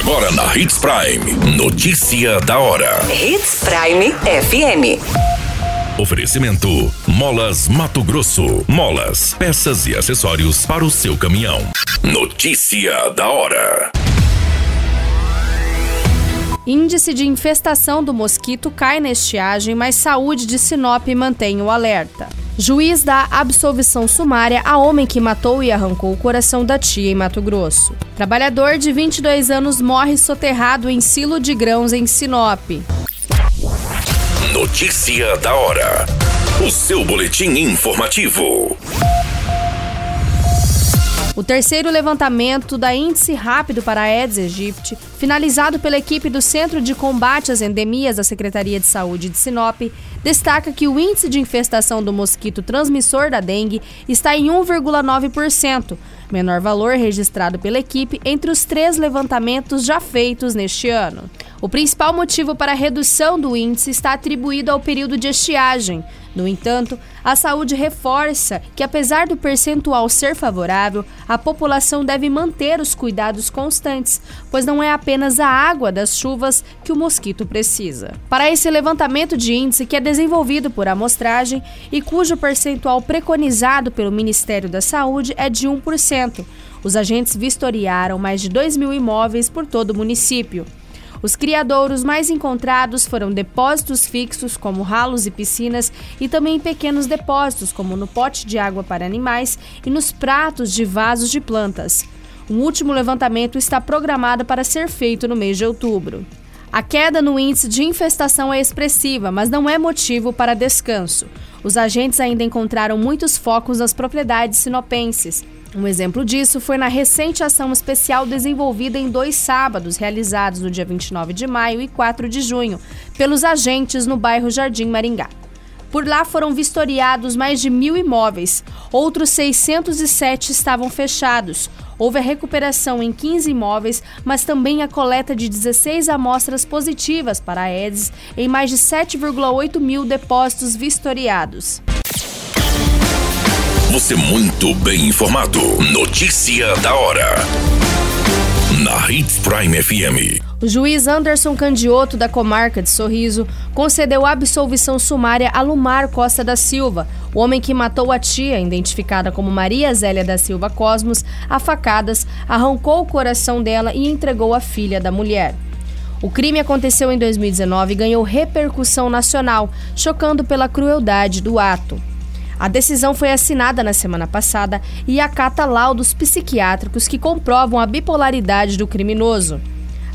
Agora na Hits Prime. Notícia da hora. Hits Prime FM. Oferecimento: Molas Mato Grosso. Molas, peças e acessórios para o seu caminhão. Notícia da hora. Índice de infestação do mosquito cai na estiagem, mas saúde de Sinop mantém o alerta. Juiz dá absolvição sumária a homem que matou e arrancou o coração da tia em Mato Grosso. Trabalhador de 22 anos morre soterrado em silo de grãos em Sinop. Notícia da hora. O seu boletim informativo. O terceiro levantamento da Índice Rápido para a Aedes aegypti, finalizado pela equipe do Centro de Combate às Endemias da Secretaria de Saúde de Sinop, destaca que o índice de infestação do mosquito transmissor da dengue está em 1,9%, menor valor registrado pela equipe entre os três levantamentos já feitos neste ano. O principal motivo para a redução do índice está atribuído ao período de estiagem. No entanto, a saúde reforça que, apesar do percentual ser favorável, a população deve manter os cuidados constantes, pois não é apenas a água das chuvas que o mosquito precisa. Para esse levantamento de índice, que é desenvolvido por amostragem e cujo percentual preconizado pelo Ministério da Saúde é de 1%, os agentes vistoriaram mais de 2 mil imóveis por todo o município. Os criadouros mais encontrados foram depósitos fixos, como ralos e piscinas, e também pequenos depósitos, como no pote de água para animais e nos pratos de vasos de plantas. O último levantamento está programado para ser feito no mês de outubro. A queda no índice de infestação é expressiva, mas não é motivo para descanso. Os agentes ainda encontraram muitos focos nas propriedades sinopenses. Um exemplo disso foi na recente ação especial desenvolvida em dois sábados, realizados no dia 29 de maio e 4 de junho, pelos agentes no bairro Jardim Maringá. Por lá foram vistoriados mais de mil imóveis, outros 607 estavam fechados. Houve a recuperação em 15 imóveis, mas também a coleta de 16 amostras positivas para a Aedes em mais de 7,8 mil depósitos vistoriados. Você muito bem informado. Notícia da hora. Na Hits Prime FM. O juiz Anderson Candioto, da comarca de Sorriso, concedeu absolvição sumária a Lumar Costa da Silva, o homem que matou a tia, identificada como Maria Zélia da Silva Cosmos, a facadas, arrancou o coração dela e entregou a filha da mulher. O crime aconteceu em 2019 e ganhou repercussão nacional, chocando pela crueldade do ato. A decisão foi assinada na semana passada e acata laudos psiquiátricos que comprovam a bipolaridade do criminoso.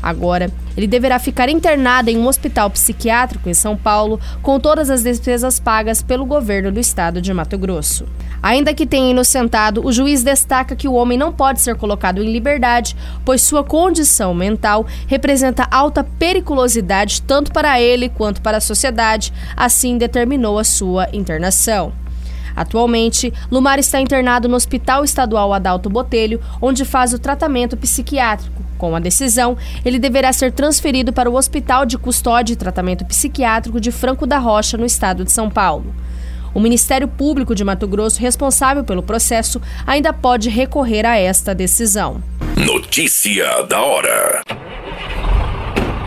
Agora, ele deverá ficar internado em um hospital psiquiátrico em São Paulo, com todas as despesas pagas pelo governo do estado de Mato Grosso. Ainda que tenha inocentado, o juiz destaca que o homem não pode ser colocado em liberdade, pois sua condição mental representa alta periculosidade tanto para ele quanto para a sociedade, assim determinou a sua internação. Atualmente, Lumar está internado no Hospital Estadual Adalto Botelho, onde faz o tratamento psiquiátrico. Com a decisão, ele deverá ser transferido para o Hospital de Custódia e Tratamento Psiquiátrico de Franco da Rocha, no estado de São Paulo. O Ministério Público de Mato Grosso, responsável pelo processo, ainda pode recorrer a esta decisão. Notícia da hora.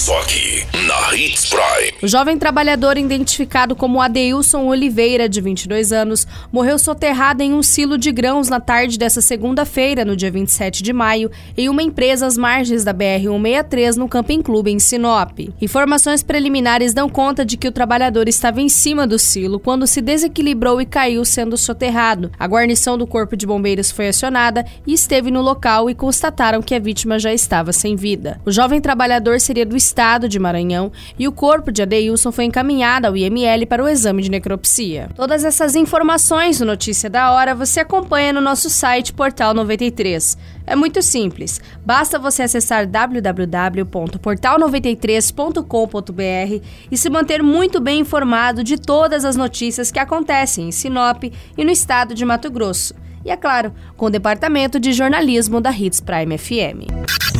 Só aqui, na Hits Prime. O jovem trabalhador identificado como Adeilson Oliveira, de 22 anos, morreu soterrado em um silo de grãos na tarde dessa segunda-feira, no dia 27 de maio, em uma empresa às margens da BR-163, no Camping Clube, em Sinop. Informações preliminares dão conta de que o trabalhador estava em cima do silo quando se desequilibrou e caiu sendo soterrado. A guarnição do Corpo de Bombeiros foi acionada e esteve no local e constataram que a vítima já estava sem vida. O jovem trabalhador seria do estado de Maranhão e o corpo de Adeilson foi encaminhado ao IML para o exame de necropsia. Todas essas informações no Notícia da Hora você acompanha no nosso site Portal 93. É muito simples, basta você acessar www.portal93.com.br e se manter muito bem informado de todas as notícias que acontecem em Sinop e no estado de Mato Grosso. E é claro, com o departamento de jornalismo da Hits Prime FM.